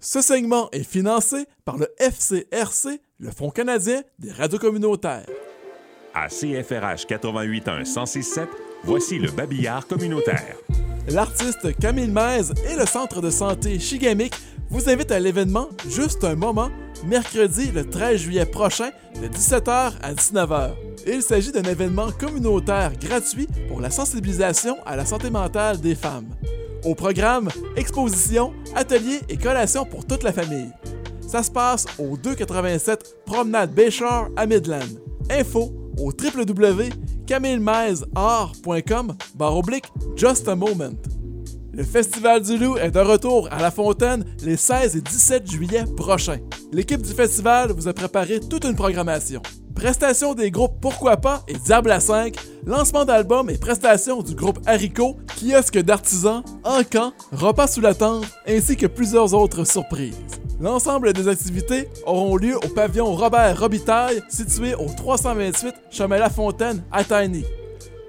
Ce segment est financé par le FCRC, le Fonds canadien des radios communautaires. À CFRH 881 1067, voici le babillard communautaire. L'artiste Camille Maise et le centre de santé Chigamic vous invitent à l'événement Juste un moment, mercredi le 13 juillet prochain, de 17h à 19h. Il s'agit d'un événement communautaire gratuit pour la sensibilisation à la santé mentale des femmes. Au programme, exposition, ateliers et collations pour toute la famille. Ça se passe au 287 Promenade Bayshore à Midland. Info au www.camillemeisart.com barre oblique Just a Moment. Le Festival du Loup est de retour à La Fontaine les 16 et 17 juillet prochains. L'équipe du festival vous a préparé toute une programmation. Prestations des groupes Pourquoi pas et Diable à 5, lancement d'albums et prestations du groupe Haricot, kiosque d'artisans, Encan, repas sous la tente, ainsi que plusieurs autres surprises. L'ensemble des activités auront lieu au pavillon Robert Robitaille, situé au 328 Chemin La Fontaine à Tiny.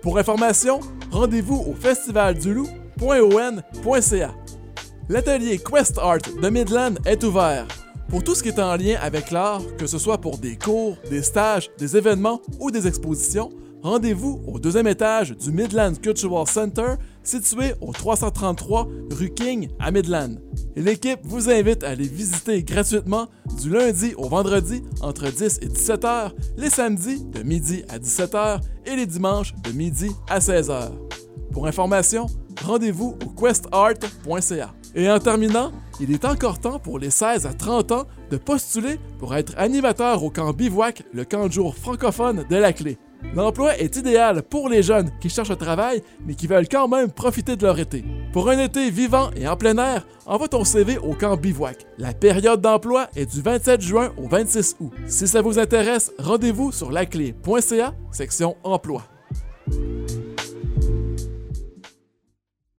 Pour information, rendez-vous au festivalduloup.on.ca. L'atelier Quest Art de Midland est ouvert. Pour tout ce qui est en lien avec l'art, que ce soit pour des cours, des stages, des événements ou des expositions, rendez-vous au deuxième étage du Midland Cultural Center, situé au 333 rue King à Midland. L'équipe vous invite à aller visiter gratuitement du lundi au vendredi entre 10 et 17 h, les samedis de midi à 17 h et les dimanches de midi à 16 h. Pour information, rendez-vous au questart.ca. Et en terminant, il est encore temps pour les 16 à 30 ans de postuler pour être animateur au camp Bivouac, le camp de jour francophone de la clé. L'emploi est idéal pour les jeunes qui cherchent un travail mais qui veulent quand même profiter de leur été. Pour un été vivant et en plein air, envoie ton CV au camp Bivouac. La période d'emploi est du 27 juin au 26 août. Si ça vous intéresse, rendez-vous sur laclé.ca, section emploi.